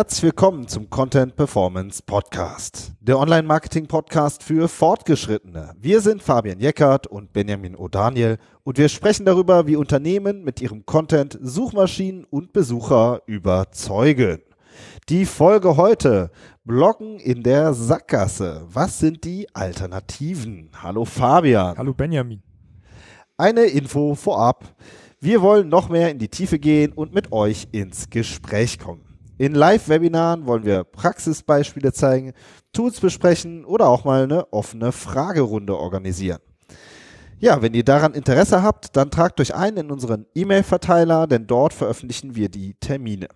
Herzlich willkommen zum Content Performance Podcast, der Online-Marketing-Podcast für Fortgeschrittene. Wir sind Fabian Jeckert und Benjamin O'Daniel und wir sprechen darüber, wie Unternehmen mit ihrem Content Suchmaschinen und Besucher überzeugen. Die Folge heute, Bloggen in der Sackgasse. Was sind die Alternativen? Hallo Fabian. Hallo Benjamin. Eine Info vorab. Wir wollen noch mehr in die Tiefe gehen und mit euch ins Gespräch kommen. In Live-Webinaren wollen wir Praxisbeispiele zeigen, Tools besprechen oder auch mal eine offene Fragerunde organisieren. Ja, wenn ihr daran Interesse habt, dann tragt euch ein in unseren E-Mail-Verteiler, denn dort veröffentlichen wir die Termine.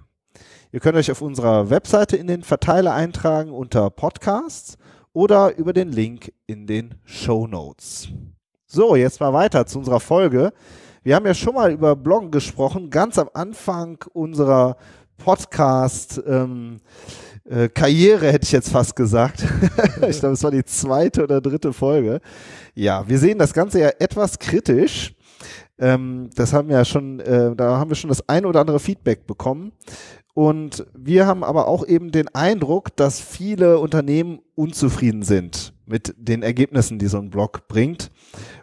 Ihr könnt euch auf unserer Webseite in den Verteiler eintragen unter Podcasts oder über den Link in den Show Notes. So, jetzt mal weiter zu unserer Folge. Wir haben ja schon mal über Bloggen gesprochen, ganz am Anfang unserer Podcast ähm, äh, Karriere, hätte ich jetzt fast gesagt. ich glaube, es war die zweite oder dritte Folge. Ja, wir sehen das Ganze ja etwas kritisch. Ähm, das haben wir ja schon, äh, da haben wir schon das ein oder andere Feedback bekommen. Und wir haben aber auch eben den Eindruck, dass viele Unternehmen unzufrieden sind mit den Ergebnissen, die so ein Blog bringt.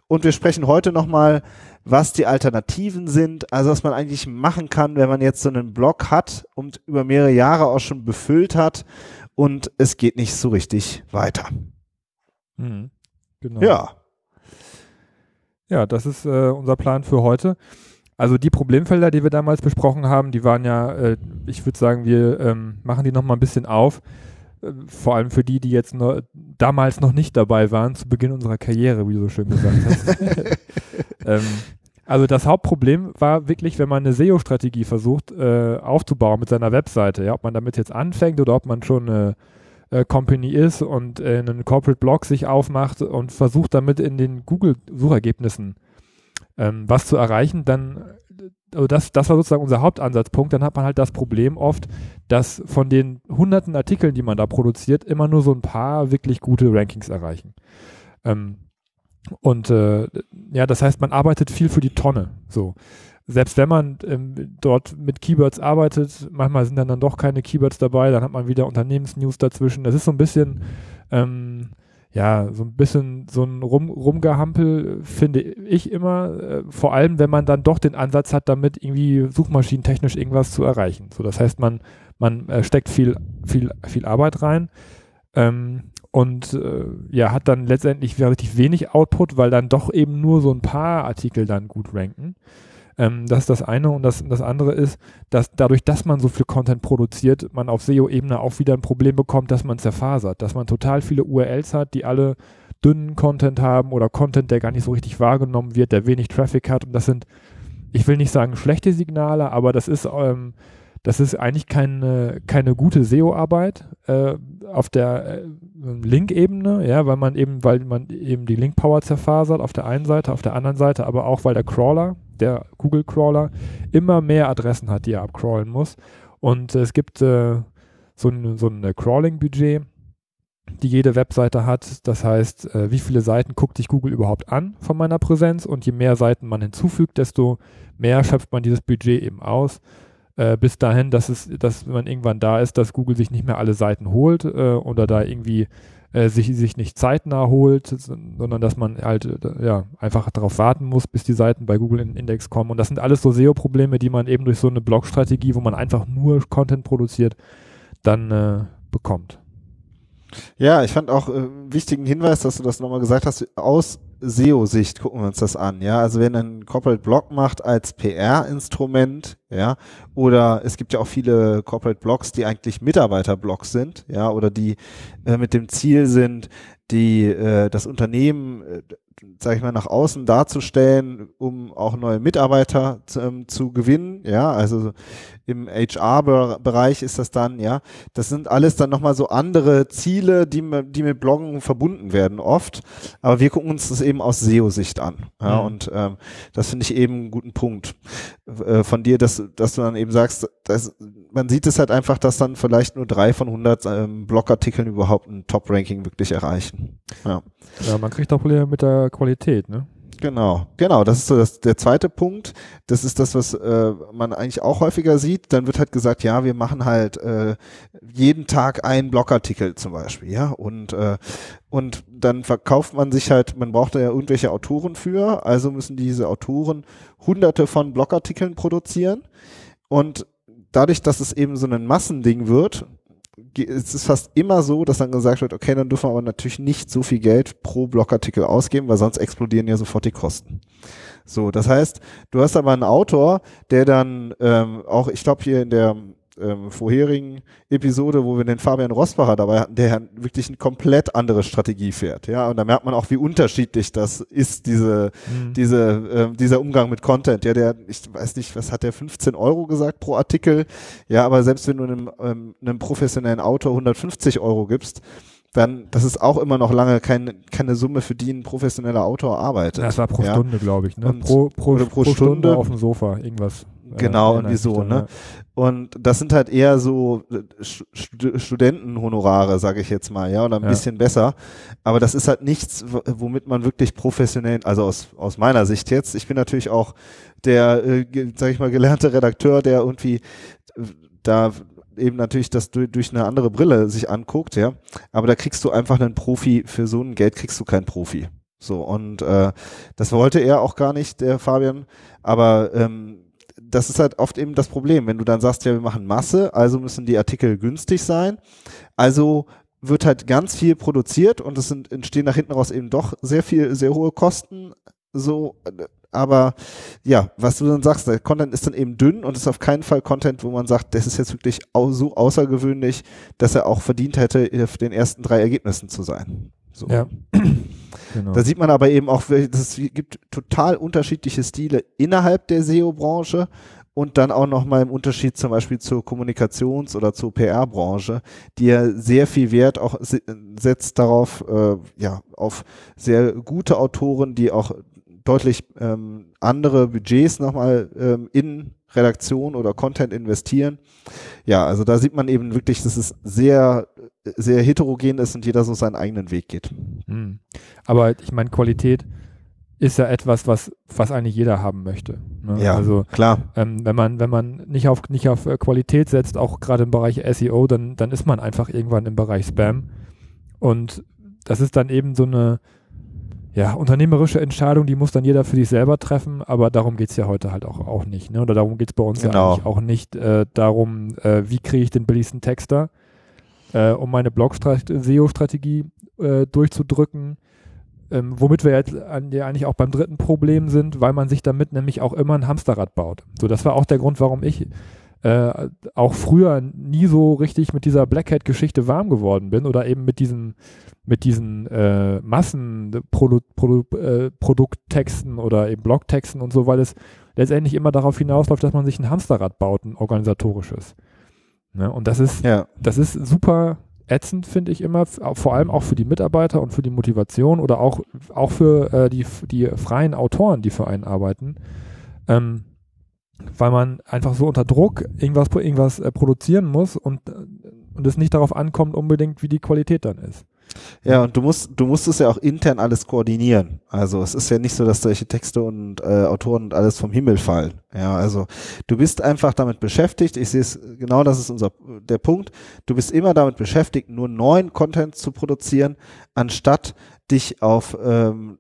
Und wir sprechen heute nochmal was die Alternativen sind, also was man eigentlich machen kann, wenn man jetzt so einen Blog hat und über mehrere Jahre auch schon befüllt hat und es geht nicht so richtig weiter. Mhm. Genau. Ja. Ja, das ist äh, unser Plan für heute. Also die Problemfelder, die wir damals besprochen haben, die waren ja, äh, ich würde sagen, wir ähm, machen die nochmal ein bisschen auf. Äh, vor allem für die, die jetzt noch, damals noch nicht dabei waren, zu Beginn unserer Karriere, wie du so schön gesagt hast. ähm, also das Hauptproblem war wirklich, wenn man eine SEO-Strategie versucht äh, aufzubauen mit seiner Webseite, ja, ob man damit jetzt anfängt oder ob man schon eine äh, Company ist und äh, einen Corporate Blog sich aufmacht und versucht damit in den Google-Suchergebnissen ähm, was zu erreichen, dann also das, das war sozusagen unser Hauptansatzpunkt, dann hat man halt das Problem oft, dass von den hunderten Artikeln, die man da produziert, immer nur so ein paar wirklich gute Rankings erreichen. Ähm, und äh, ja, das heißt, man arbeitet viel für die Tonne. So. Selbst wenn man ähm, dort mit Keywords arbeitet, manchmal sind dann, dann doch keine Keywords dabei, dann hat man wieder Unternehmensnews dazwischen. Das ist so ein bisschen, ähm, ja, so ein bisschen so ein Rum, Rumgehampel, finde ich immer, äh, vor allem, wenn man dann doch den Ansatz hat, damit irgendwie suchmaschinentechnisch irgendwas zu erreichen. So, das heißt, man, man äh, steckt viel, viel, viel Arbeit rein. Ähm, und äh, ja, hat dann letztendlich relativ wenig Output, weil dann doch eben nur so ein paar Artikel dann gut ranken. Ähm, das ist das eine. Und das, das andere ist, dass dadurch, dass man so viel Content produziert, man auf SEO-Ebene auch wieder ein Problem bekommt, dass man zerfasert, dass man total viele URLs hat, die alle dünnen Content haben oder Content, der gar nicht so richtig wahrgenommen wird, der wenig Traffic hat. Und das sind, ich will nicht sagen schlechte Signale, aber das ist ähm, das ist eigentlich keine, keine gute SEO-Arbeit äh, auf der äh, Link-Ebene, ja, weil man eben, weil man eben die Link-Power zerfasert auf der einen Seite, auf der anderen Seite, aber auch weil der Crawler, der Google-Crawler, immer mehr Adressen hat, die er abcrawlen muss. Und es gibt äh, so ein, so ein Crawling-Budget, die jede Webseite hat. Das heißt, äh, wie viele Seiten guckt sich Google überhaupt an von meiner Präsenz und je mehr Seiten man hinzufügt, desto mehr schöpft man dieses Budget eben aus äh, bis dahin, dass es, dass man irgendwann da ist, dass Google sich nicht mehr alle Seiten holt äh, oder da irgendwie äh, sich, sich nicht zeitnah holt, sondern dass man halt äh, ja, einfach darauf warten muss, bis die Seiten bei Google in den Index kommen. Und das sind alles so SEO-Probleme, die man eben durch so eine Blog-Strategie, wo man einfach nur Content produziert, dann äh, bekommt. Ja, ich fand auch äh, wichtigen Hinweis, dass du das nochmal gesagt hast, aus SEO-Sicht gucken wir uns das an, ja. Also wenn ein Corporate Blog macht als PR-Instrument, ja, oder es gibt ja auch viele Corporate Blogs, die eigentlich Mitarbeiter-Blogs sind, ja, oder die äh, mit dem Ziel sind, die äh, das Unternehmen, äh, sage ich mal, nach außen darzustellen, um auch neue Mitarbeiter zu, ähm, zu gewinnen. Ja, also im HR-Bereich ist das dann, ja, das sind alles dann nochmal so andere Ziele, die, die mit Bloggen verbunden werden oft. Aber wir gucken uns das eben aus SEO-Sicht an. Ja, mhm. und ähm, das finde ich eben einen guten Punkt äh, von dir, dass, dass du dann eben sagst, dass, man sieht es halt einfach, dass dann vielleicht nur drei von 100 ähm, Blogartikeln überhaupt ein Top-Ranking wirklich erreichen. Ja. ja, man kriegt auch Probleme mit der Qualität, ne? Genau, genau. Das ist so das, der zweite Punkt. Das ist das, was äh, man eigentlich auch häufiger sieht. Dann wird halt gesagt, ja, wir machen halt äh, jeden Tag einen Blogartikel zum Beispiel, ja. Und äh, und dann verkauft man sich halt, man braucht ja irgendwelche Autoren für, also müssen diese Autoren hunderte von Blogartikeln produzieren. Und dadurch, dass es eben so ein Massending wird, es ist fast immer so, dass dann gesagt wird, okay, dann dürfen wir aber natürlich nicht so viel Geld pro Blogartikel ausgeben, weil sonst explodieren ja sofort die Kosten. So, das heißt, du hast aber einen Autor, der dann ähm, auch, ich glaube hier in der ähm, vorherigen Episode, wo wir den Fabian Rosbacher dabei hatten, der wirklich eine komplett andere Strategie fährt. Ja, und da merkt man auch, wie unterschiedlich das ist, diese, mhm. diese, äh, dieser Umgang mit Content. Ja, der, ich weiß nicht, was hat der 15 Euro gesagt pro Artikel? Ja, aber selbst wenn du einem, ähm, einem professionellen Autor 150 Euro gibst, dann, das ist auch immer noch lange kein, keine Summe, für die ein professioneller Autor arbeitet. Das war pro ja? Stunde, glaube ich. Ne? Pro, pro, pro, pro, Stunde, Stunde auf dem Sofa, irgendwas. Genau, irgendwie so, ne? Und das sind halt eher so äh, Studentenhonorare, sage ich jetzt mal, ja, oder ein ja. bisschen besser. Aber das ist halt nichts, womit man wirklich professionell, also aus, aus meiner Sicht jetzt, ich bin natürlich auch der, äh, sag ich mal, gelernte Redakteur, der irgendwie da eben natürlich das durch, durch eine andere Brille sich anguckt, ja. Aber da kriegst du einfach einen Profi, für so ein Geld kriegst du keinen Profi. So, und äh, das wollte er auch gar nicht, der Fabian. Aber ähm, das ist halt oft eben das Problem, wenn du dann sagst, ja, wir machen Masse, also müssen die Artikel günstig sein. Also wird halt ganz viel produziert und es sind, entstehen nach hinten raus eben doch sehr viel, sehr hohe Kosten. So, aber ja, was du dann sagst, der Content ist dann eben dünn und ist auf keinen Fall Content, wo man sagt, das ist jetzt wirklich so außergewöhnlich, dass er auch verdient hätte, auf den ersten drei Ergebnissen zu sein. So. Ja. Genau. Da sieht man aber eben auch, es gibt total unterschiedliche Stile innerhalb der SEO-Branche und dann auch nochmal im Unterschied zum Beispiel zur Kommunikations- oder zur PR-Branche, die ja sehr viel Wert auch setzt darauf, äh, ja, auf sehr gute Autoren, die auch deutlich ähm, andere Budgets nochmal ähm, in Redaktion oder Content investieren. Ja, also da sieht man eben wirklich, dass es sehr, sehr heterogen ist und jeder so seinen eigenen Weg geht. Mhm. Aber ich meine, Qualität ist ja etwas, was, was eigentlich jeder haben möchte. Ne? Ja, also, klar. Ähm, wenn man, wenn man nicht auf, nicht auf äh, Qualität setzt, auch gerade im Bereich SEO, dann, dann ist man einfach irgendwann im Bereich Spam. Und das ist dann eben so eine, ja, unternehmerische Entscheidung, die muss dann jeder für sich selber treffen, aber darum geht es ja heute halt auch, auch nicht. Ne? Oder darum geht es bei uns genau. ja eigentlich auch nicht äh, darum, äh, wie kriege ich den billigsten Texter, äh, um meine Blog-SEO-Strategie äh, durchzudrücken. Ähm, womit wir jetzt an, ja eigentlich auch beim dritten Problem sind, weil man sich damit nämlich auch immer ein Hamsterrad baut. So, das war auch der Grund, warum ich äh, auch früher nie so richtig mit dieser Black Hat-Geschichte warm geworden bin oder eben mit diesen mit diesen äh, Massenprodukttexten äh, oder eben Blogtexten und so, weil es letztendlich immer darauf hinausläuft, dass man sich ein Hamsterrad baut, ein organisatorisches. Ne? Und das ist, ja. das ist super ätzend, finde ich immer, vor allem auch für die Mitarbeiter und für die Motivation oder auch, auch für äh, die, die freien Autoren, die für einen arbeiten. Ähm, weil man einfach so unter Druck irgendwas, irgendwas äh, produzieren muss und, äh, und es nicht darauf ankommt unbedingt, wie die Qualität dann ist. Ja, und du musst, du musst es ja auch intern alles koordinieren. Also es ist ja nicht so, dass solche Texte und äh, Autoren und alles vom Himmel fallen. Ja, also du bist einfach damit beschäftigt. Ich sehe es genau, das ist unser der Punkt. Du bist immer damit beschäftigt, nur neuen Content zu produzieren, anstatt dich auf, ähm,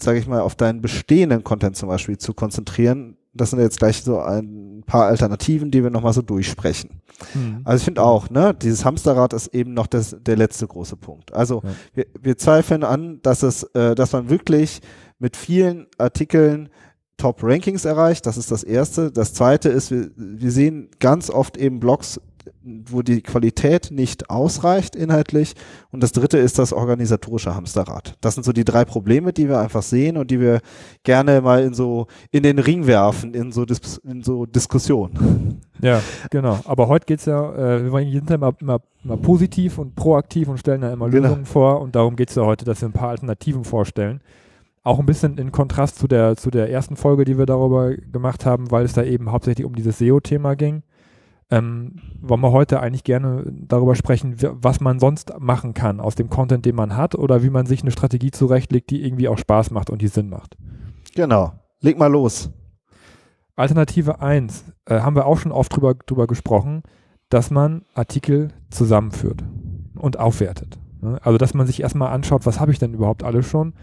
sage ich mal, auf deinen bestehenden Content zum Beispiel zu konzentrieren. Das sind jetzt gleich so ein paar Alternativen, die wir nochmal so durchsprechen. Mhm. Also ich finde auch, ne, dieses Hamsterrad ist eben noch das, der letzte große Punkt. Also ja. wir, wir zweifeln an, dass es, äh, dass man wirklich mit vielen Artikeln Top-Rankings erreicht. Das ist das Erste. Das Zweite ist, wir, wir sehen ganz oft eben Blogs, wo die Qualität nicht ausreicht inhaltlich. Und das dritte ist das organisatorische Hamsterrad. Das sind so die drei Probleme, die wir einfach sehen und die wir gerne mal in so in den Ring werfen, in so, Dis in so Diskussionen. Ja, genau. Aber heute geht es ja, äh, wir sind ja immer, immer, immer, positiv und proaktiv und stellen da immer genau. Lösungen vor und darum geht es ja heute, dass wir ein paar Alternativen vorstellen. Auch ein bisschen in Kontrast zu der, zu der ersten Folge, die wir darüber gemacht haben, weil es da eben hauptsächlich um dieses SEO-Thema ging ähm, wollen wir heute eigentlich gerne darüber sprechen, was man sonst machen kann aus dem Content, den man hat oder wie man sich eine Strategie zurechtlegt, die irgendwie auch Spaß macht und die Sinn macht. Genau. Leg mal los. Alternative 1 äh, haben wir auch schon oft drüber, drüber gesprochen, dass man Artikel zusammenführt und aufwertet. Ne? Also, dass man sich erstmal anschaut, was habe ich denn überhaupt alles schon?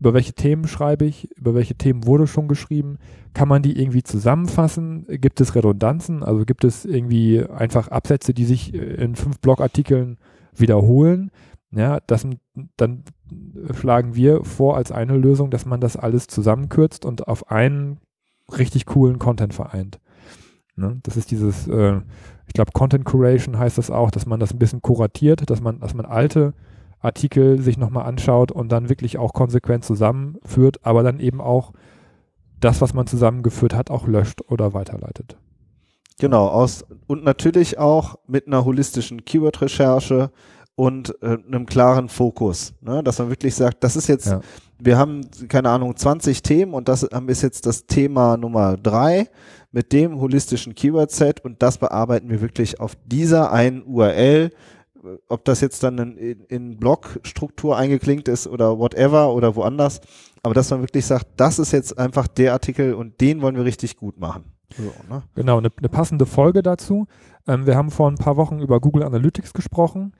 Über welche Themen schreibe ich? Über welche Themen wurde schon geschrieben? Kann man die irgendwie zusammenfassen? Gibt es Redundanzen? Also gibt es irgendwie einfach Absätze, die sich äh, in fünf Blogartikeln wiederholen? Ja, das, dann schlagen wir vor als eine Lösung, dass man das alles zusammenkürzt und auf einen richtig coolen Content vereint. Ne? Das ist dieses, äh, ich glaube, Content Curation heißt das auch, dass man das ein bisschen kuratiert, dass man, dass man alte Artikel sich nochmal anschaut und dann wirklich auch konsequent zusammenführt, aber dann eben auch das, was man zusammengeführt hat, auch löscht oder weiterleitet. Genau, aus und natürlich auch mit einer holistischen Keyword-Recherche und äh, einem klaren Fokus, ne? dass man wirklich sagt, das ist jetzt, ja. wir haben, keine Ahnung, 20 Themen und das ist jetzt das Thema Nummer drei mit dem holistischen Keyword-Set und das bearbeiten wir wirklich auf dieser einen URL, ob das jetzt dann in, in Blog-Struktur eingeklinkt ist oder whatever oder woanders, aber dass man wirklich sagt, das ist jetzt einfach der Artikel und den wollen wir richtig gut machen. So, ne? Genau, eine, eine passende Folge dazu. Ähm, wir haben vor ein paar Wochen über Google Analytics gesprochen.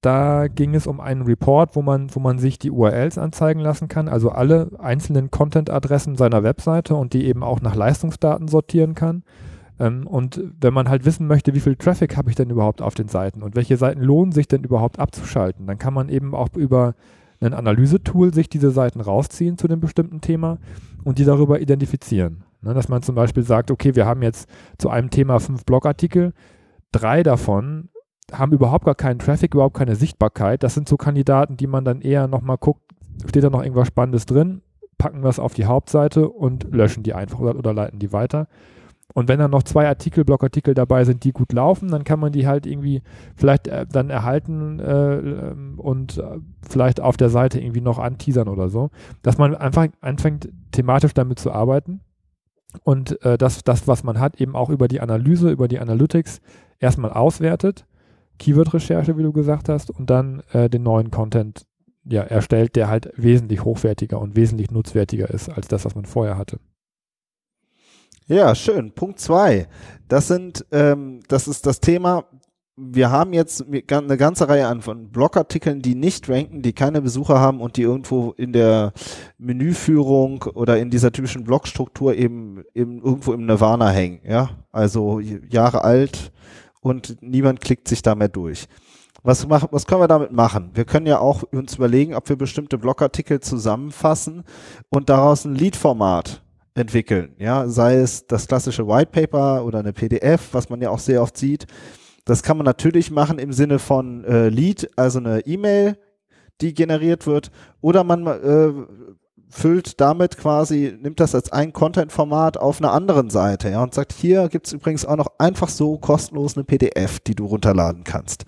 Da ging es um einen Report, wo man, wo man sich die URLs anzeigen lassen kann, also alle einzelnen Content-Adressen seiner Webseite und die eben auch nach Leistungsdaten sortieren kann. Ähm, und wenn man halt wissen möchte, wie viel Traffic habe ich denn überhaupt auf den Seiten und welche Seiten lohnen sich denn überhaupt abzuschalten, dann kann man eben auch über ein Analysetool sich diese Seiten rausziehen zu dem bestimmten Thema und die darüber identifizieren. Ne, dass man zum Beispiel sagt, okay, wir haben jetzt zu einem Thema fünf Blogartikel, drei davon haben überhaupt gar keinen Traffic, überhaupt keine Sichtbarkeit. Das sind so Kandidaten, die man dann eher nochmal guckt, steht da noch irgendwas Spannendes drin, packen wir es auf die Hauptseite und löschen die einfach oder, oder leiten die weiter. Und wenn dann noch zwei Artikel, Blogartikel dabei sind, die gut laufen, dann kann man die halt irgendwie vielleicht äh, dann erhalten äh, ähm, und äh, vielleicht auf der Seite irgendwie noch anteasern oder so. Dass man einfach anfängt, thematisch damit zu arbeiten und äh, das, das, was man hat, eben auch über die Analyse, über die Analytics erstmal auswertet Keyword-Recherche, wie du gesagt hast, und dann äh, den neuen Content ja, erstellt, der halt wesentlich hochwertiger und wesentlich nutzwertiger ist als das, was man vorher hatte. Ja, schön. Punkt zwei. Das sind, ähm, das ist das Thema. Wir haben jetzt eine ganze Reihe an von Blogartikeln, die nicht ranken, die keine Besucher haben und die irgendwo in der Menüführung oder in dieser typischen Blogstruktur eben, eben irgendwo im Nirvana hängen. Ja, also Jahre alt, und niemand klickt sich da mehr durch. Was, mach, was können wir damit machen? Wir können ja auch uns überlegen, ob wir bestimmte Blogartikel zusammenfassen und daraus ein Lead-Format entwickeln. Ja, sei es das klassische White Paper oder eine PDF, was man ja auch sehr oft sieht. Das kann man natürlich machen im Sinne von äh, Lead, also eine E-Mail, die generiert wird, oder man äh, füllt damit quasi, nimmt das als ein Content-Format auf einer anderen Seite ja, und sagt, hier gibt's übrigens auch noch einfach so kostenlos eine PDF, die du runterladen kannst.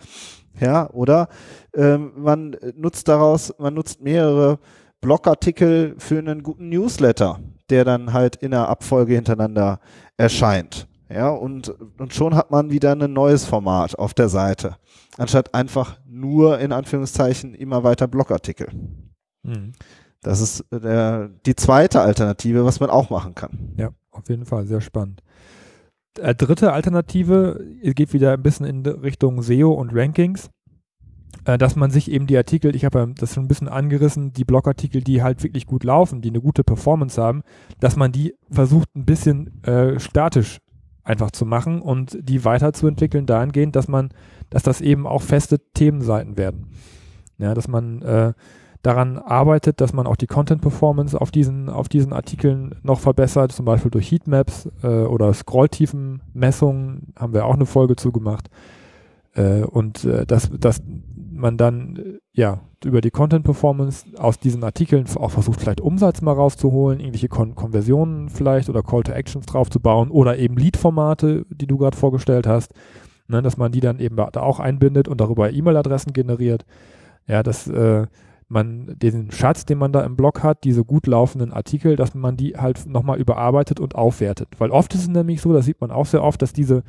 Ja, oder ähm, man nutzt daraus, man nutzt mehrere Blogartikel für einen guten Newsletter, der dann halt in der Abfolge hintereinander erscheint. Ja, und, und schon hat man wieder ein neues Format auf der Seite, anstatt einfach nur in Anführungszeichen immer weiter Blogartikel. Mhm. Das ist äh, der, die zweite Alternative, was man auch machen kann. Ja, auf jeden Fall, sehr spannend. Äh, dritte Alternative geht wieder ein bisschen in Richtung SEO und Rankings, äh, dass man sich eben die Artikel, ich habe das schon ein bisschen angerissen, die Blogartikel, die halt wirklich gut laufen, die eine gute Performance haben, dass man die versucht ein bisschen äh, statisch einfach zu machen und die weiterzuentwickeln dahingehend, dass man, dass das eben auch feste Themenseiten werden. Ja, dass man äh, daran arbeitet, dass man auch die Content-Performance auf diesen, auf diesen Artikeln noch verbessert, zum Beispiel durch Heatmaps äh, oder Scrolltiefenmessungen, haben wir auch eine Folge zugemacht. Äh, und äh, dass, dass man dann äh, ja über die Content-Performance aus diesen Artikeln auch versucht, vielleicht Umsatz mal rauszuholen, irgendwelche Kon Konversionen vielleicht oder Call-to-Actions draufzubauen oder eben Lead-Formate, die du gerade vorgestellt hast, ne, dass man die dann eben da auch einbindet und darüber E-Mail-Adressen generiert. Ja, das äh, man den Schatz, den man da im Blog hat, diese gut laufenden Artikel, dass man die halt nochmal überarbeitet und aufwertet. Weil oft ist es nämlich so, das sieht man auch sehr oft, dass diese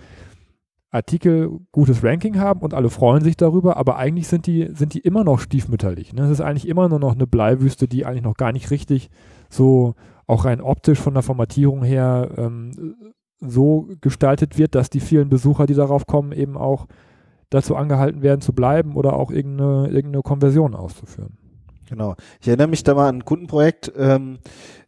Artikel gutes Ranking haben und alle freuen sich darüber, aber eigentlich sind die, sind die immer noch stiefmütterlich. Ne? Es ist eigentlich immer nur noch eine Bleiwüste, die eigentlich noch gar nicht richtig so auch rein optisch von der Formatierung her ähm, so gestaltet wird, dass die vielen Besucher, die darauf kommen, eben auch dazu angehalten werden zu bleiben oder auch irgendeine, irgendeine Konversion auszuführen. Genau. Ich erinnere mich da mal an ein Kundenprojekt, ähm, äh,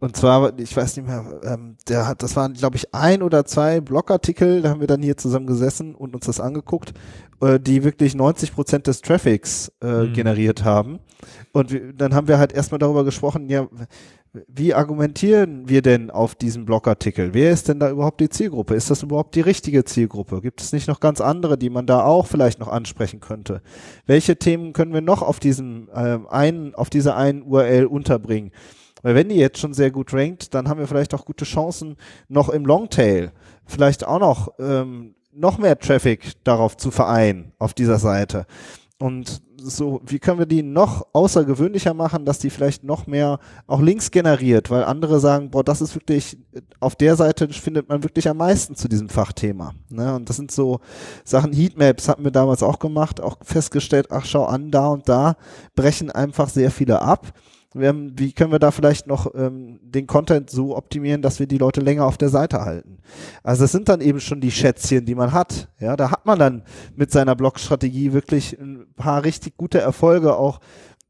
und zwar, ich weiß nicht mehr, ähm, der hat, das waren, glaube ich, ein oder zwei Blogartikel, da haben wir dann hier zusammen gesessen und uns das angeguckt, äh, die wirklich 90 Prozent des Traffics äh, mhm. generiert haben. Und wir, dann haben wir halt erstmal darüber gesprochen, ja, wie argumentieren wir denn auf diesem Blogartikel? Wer ist denn da überhaupt die Zielgruppe? Ist das überhaupt die richtige Zielgruppe? Gibt es nicht noch ganz andere, die man da auch vielleicht noch ansprechen könnte? Welche Themen können wir noch auf diesem äh, einen, auf dieser einen URL unterbringen? Weil wenn die jetzt schon sehr gut rankt, dann haben wir vielleicht auch gute Chancen, noch im Longtail vielleicht auch noch, ähm, noch mehr Traffic darauf zu vereinen, auf dieser Seite. Und so, wie können wir die noch außergewöhnlicher machen, dass die vielleicht noch mehr auch Links generiert, weil andere sagen, boah, das ist wirklich, auf der Seite findet man wirklich am meisten zu diesem Fachthema. Ne? Und das sind so Sachen, Heatmaps hatten wir damals auch gemacht, auch festgestellt, ach schau an, da und da brechen einfach sehr viele ab ähm, wie können wir da vielleicht noch ähm, den Content so optimieren, dass wir die Leute länger auf der Seite halten. Also das sind dann eben schon die Schätzchen, die man hat. Ja, da hat man dann mit seiner Blog-Strategie wirklich ein paar richtig gute Erfolge auch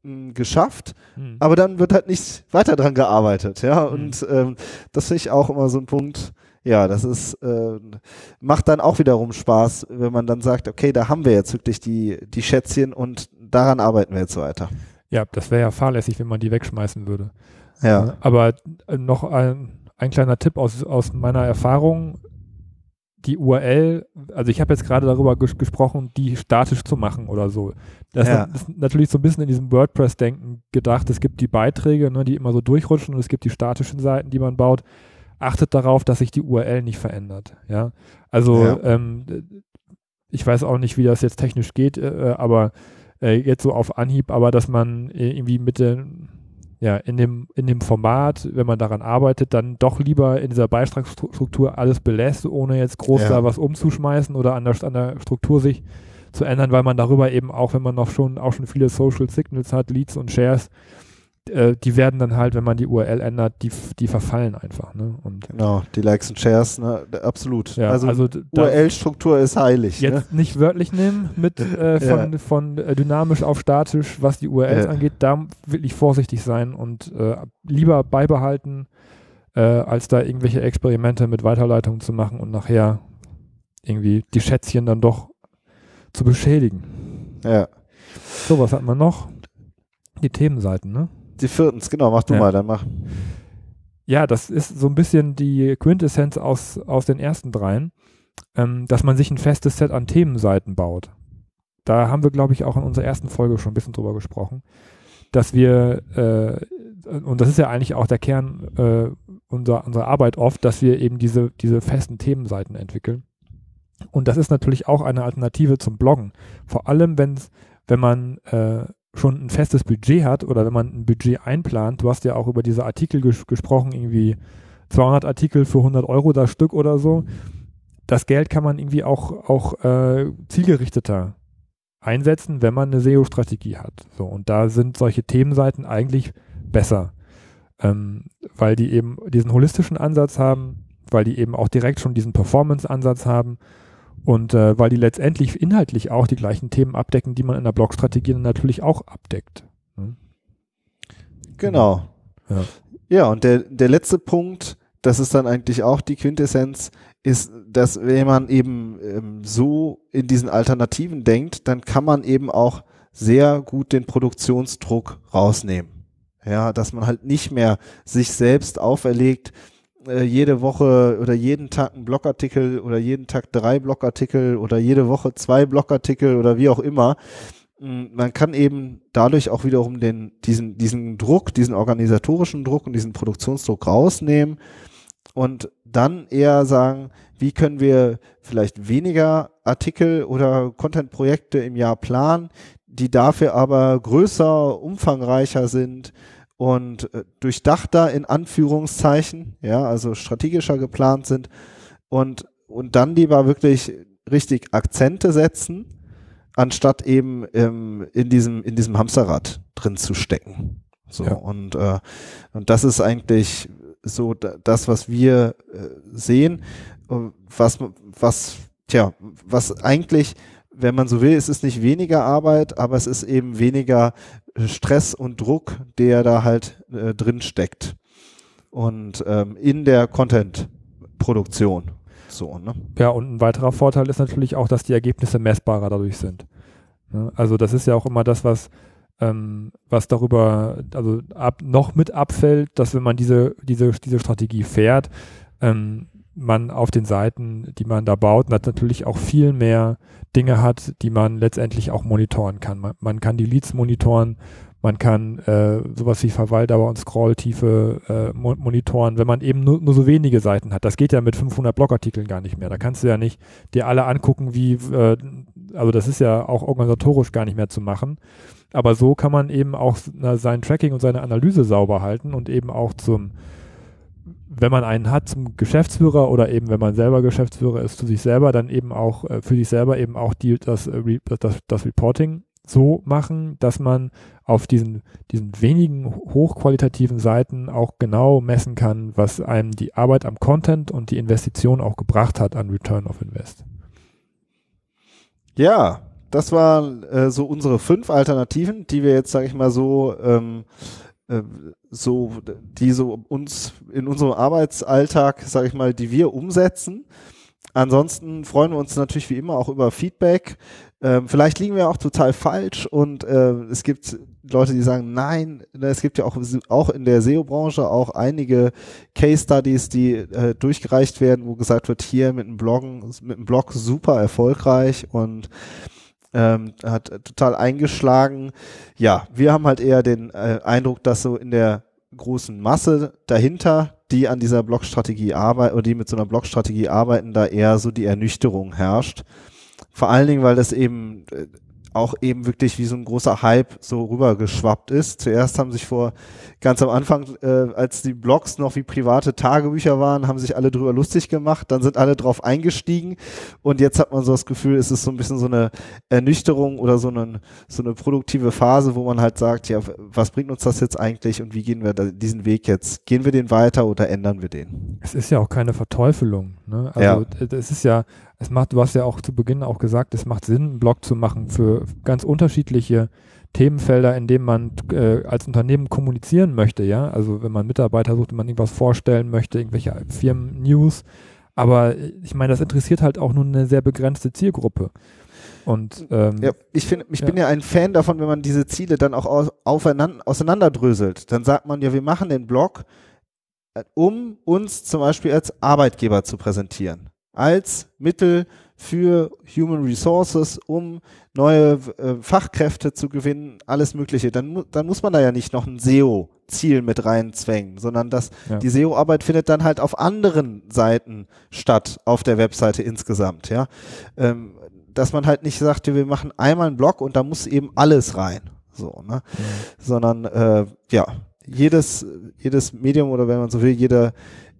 mh, hm, geschafft, mhm. aber dann wird halt nicht weiter dran gearbeitet. Ja, mhm. und ähm, das finde ich auch immer so ein Punkt. Ja, das ist äh, macht dann auch wiederum Spaß, wenn man dann sagt, okay, da haben wir jetzt wirklich die die Schätzchen und daran arbeiten wir jetzt weiter. Ja, das wäre ja fahrlässig, wenn man die wegschmeißen würde. Ja. Äh, aber äh, noch ein, ein kleiner Tipp aus, aus meiner Erfahrung. Die URL, also ich habe jetzt gerade darüber ges gesprochen, die statisch zu machen oder so. Das ja. ist natürlich so ein bisschen in diesem WordPress-Denken gedacht. Es gibt die Beiträge, ne, die immer so durchrutschen und es gibt die statischen Seiten, die man baut. Achtet darauf, dass sich die URL nicht verändert. Ja, also ja. Ähm, ich weiß auch nicht, wie das jetzt technisch geht, äh, aber äh, jetzt so auf Anhieb, aber dass man irgendwie mit den, ja, in dem, in dem Format, wenn man daran arbeitet, dann doch lieber in dieser Beitragsstruktur alles belässt, ohne jetzt groß ja. da was umzuschmeißen oder an der, an der Struktur sich zu ändern, weil man darüber eben auch, wenn man noch schon auch schon viele Social Signals hat, Leads und Shares, äh, die werden dann halt, wenn man die URL ändert, die, die verfallen einfach. Ne? Und genau, die Likes und Shares, ne? absolut. Ja, also, also URL-Struktur ist heilig. Jetzt ne? nicht wörtlich nehmen mit äh, von, ja. von äh, dynamisch auf statisch, was die URLs ja. angeht, da wirklich vorsichtig sein und äh, lieber beibehalten, äh, als da irgendwelche Experimente mit Weiterleitungen zu machen und nachher irgendwie die Schätzchen dann doch zu beschädigen. Ja. So, was hat man noch? Die Themenseiten, ne? Die viertens, genau, mach du ja. mal, dann mach. Ja, das ist so ein bisschen die Quintessenz aus, aus den ersten dreien, ähm, dass man sich ein festes Set an Themenseiten baut. Da haben wir, glaube ich, auch in unserer ersten Folge schon ein bisschen drüber gesprochen, dass wir, äh, und das ist ja eigentlich auch der Kern äh, unserer, unserer Arbeit oft, dass wir eben diese, diese festen Themenseiten entwickeln. Und das ist natürlich auch eine Alternative zum Bloggen. Vor allem, wenn's, wenn man äh, schon ein festes Budget hat oder wenn man ein Budget einplant, du hast ja auch über diese Artikel ges gesprochen, irgendwie 200 Artikel für 100 Euro das Stück oder so. Das Geld kann man irgendwie auch, auch äh, zielgerichteter einsetzen, wenn man eine SEO-Strategie hat. So, und da sind solche Themenseiten eigentlich besser, ähm, weil die eben diesen holistischen Ansatz haben, weil die eben auch direkt schon diesen Performance-Ansatz haben und äh, weil die letztendlich inhaltlich auch die gleichen Themen abdecken, die man in der Blogstrategie dann natürlich auch abdeckt. Ne? Genau. Ja. ja, und der, der letzte Punkt, das ist dann eigentlich auch die Quintessenz, ist, dass wenn man eben ähm, so in diesen Alternativen denkt, dann kann man eben auch sehr gut den Produktionsdruck rausnehmen. Ja, dass man halt nicht mehr sich selbst auferlegt, äh, jede Woche oder jeden Tag einen Blogartikel oder jeden Tag drei Blogartikel oder jede Woche zwei Blogartikel oder wie auch immer. Mm, man kann eben dadurch auch wiederum den, diesen, diesen Druck, diesen organisatorischen Druck und diesen Produktionsdruck rausnehmen und dann eher sagen, wie können wir vielleicht weniger Artikel oder Content-Projekte im Jahr planen, die dafür aber größer, umfangreicher sind, und äh, durchdachter in Anführungszeichen, ja, also strategischer geplant sind und, und dann lieber wirklich richtig Akzente setzen, anstatt eben ähm, in diesem, in diesem Hamsterrad drin zu stecken. So ja. und äh, und das ist eigentlich so das, was wir äh, sehen, äh, was was tja, was eigentlich wenn man so will, es ist nicht weniger Arbeit, aber es ist eben weniger Stress und Druck, der da halt äh, drin steckt. Und ähm, in der Content-Produktion. So, ne? Ja, und ein weiterer Vorteil ist natürlich auch, dass die Ergebnisse messbarer dadurch sind. Ne? Also das ist ja auch immer das, was, ähm, was darüber, also ab, noch mit abfällt, dass wenn man diese, diese, diese Strategie fährt, ähm, man auf den Seiten, die man da baut, natürlich auch viel mehr Dinge hat, die man letztendlich auch monitoren kann. Man, man kann die Leads monitoren, man kann äh, sowas wie Verweildauer und Scrolltiefe äh, monitoren, wenn man eben nur, nur so wenige Seiten hat. Das geht ja mit 500 Blogartikeln gar nicht mehr. Da kannst du ja nicht dir alle angucken, wie, äh, also das ist ja auch organisatorisch gar nicht mehr zu machen. Aber so kann man eben auch na, sein Tracking und seine Analyse sauber halten und eben auch zum wenn man einen hat zum Geschäftsführer oder eben wenn man selber Geschäftsführer ist zu sich selber, dann eben auch äh, für sich selber eben auch die, das, äh, das, das Reporting so machen, dass man auf diesen, diesen wenigen hochqualitativen Seiten auch genau messen kann, was einem die Arbeit am Content und die Investition auch gebracht hat an Return of Invest. Ja, das waren äh, so unsere fünf Alternativen, die wir jetzt, sage ich mal, so ähm, äh, so, die so uns in unserem Arbeitsalltag, sage ich mal, die wir umsetzen. Ansonsten freuen wir uns natürlich wie immer auch über Feedback. Ähm, vielleicht liegen wir auch total falsch und äh, es gibt Leute, die sagen, nein, ne, es gibt ja auch, auch in der SEO-Branche auch einige Case Studies, die äh, durchgereicht werden, wo gesagt wird, hier mit einem Bloggen, mit einem Blog super erfolgreich und ähm, hat total eingeschlagen. Ja, wir haben halt eher den äh, Eindruck, dass so in der großen Masse dahinter, die an dieser Blogstrategie arbeiten oder die mit so einer Blogstrategie arbeiten, da eher so die Ernüchterung herrscht. Vor allen Dingen, weil das eben äh, auch eben wirklich wie so ein großer Hype so rübergeschwappt ist. Zuerst haben sich vor ganz am Anfang, äh, als die Blogs noch wie private Tagebücher waren, haben sich alle drüber lustig gemacht, dann sind alle drauf eingestiegen und jetzt hat man so das Gefühl, es ist so ein bisschen so eine Ernüchterung oder so eine, so eine produktive Phase, wo man halt sagt, ja, was bringt uns das jetzt eigentlich und wie gehen wir diesen Weg jetzt? Gehen wir den weiter oder ändern wir den? Es ist ja auch keine Verteufelung. Ne? Also ja. es ist ja, es macht, du hast ja auch zu Beginn auch gesagt, es macht Sinn, einen Blog zu machen für ganz unterschiedliche Themenfelder, in denen man äh, als Unternehmen kommunizieren möchte, ja. Also wenn man Mitarbeiter sucht, wenn man irgendwas vorstellen möchte, irgendwelche Firmen-News. Aber ich meine, das interessiert halt auch nur eine sehr begrenzte Zielgruppe. Und ähm, ja, ich finde, ich ja. bin ja ein Fan davon, wenn man diese Ziele dann auch aufeinander, auseinanderdröselt. Dann sagt man ja, wir machen den Blog, äh, um uns zum Beispiel als Arbeitgeber zu präsentieren als Mittel für Human Resources, um neue äh, Fachkräfte zu gewinnen, alles Mögliche. Dann, dann muss man da ja nicht noch ein SEO-Ziel mit reinzwängen, sondern das, ja. die SEO-Arbeit findet dann halt auf anderen Seiten statt, auf der Webseite insgesamt, ja. Ähm, dass man halt nicht sagt, wir machen einmal einen Blog und da muss eben alles rein. So, ne? Ja. Sondern äh, ja, jedes, jedes Medium oder wenn man so will, jeder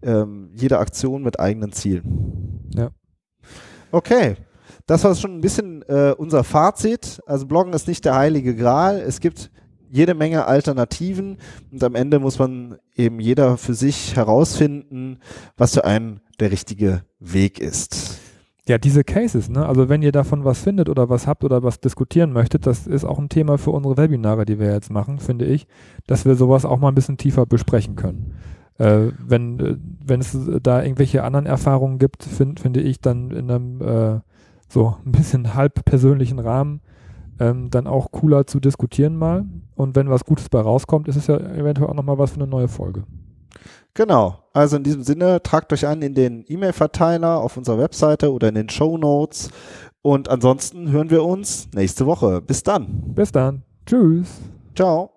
ähm, jede Aktion mit eigenen Zielen. Ja. Okay. Das war schon ein bisschen äh, unser Fazit. Also Bloggen ist nicht der heilige Gral. Es gibt jede Menge Alternativen und am Ende muss man eben jeder für sich herausfinden, was für einen der richtige Weg ist. Ja, diese Cases, ne? Also wenn ihr davon was findet oder was habt oder was diskutieren möchtet, das ist auch ein Thema für unsere Webinare, die wir jetzt machen, finde ich, dass wir sowas auch mal ein bisschen tiefer besprechen können. Äh, wenn, äh, wenn es da irgendwelche anderen Erfahrungen gibt, find, finde ich dann in einem äh, so ein bisschen halb persönlichen Rahmen ähm, dann auch cooler zu diskutieren mal. Und wenn was Gutes bei rauskommt, ist es ja eventuell auch nochmal was für eine neue Folge. Genau. Also in diesem Sinne, tragt euch an in den E-Mail-Verteiler auf unserer Webseite oder in den Show Notes. Und ansonsten hören wir uns nächste Woche. Bis dann. Bis dann. Tschüss. Ciao.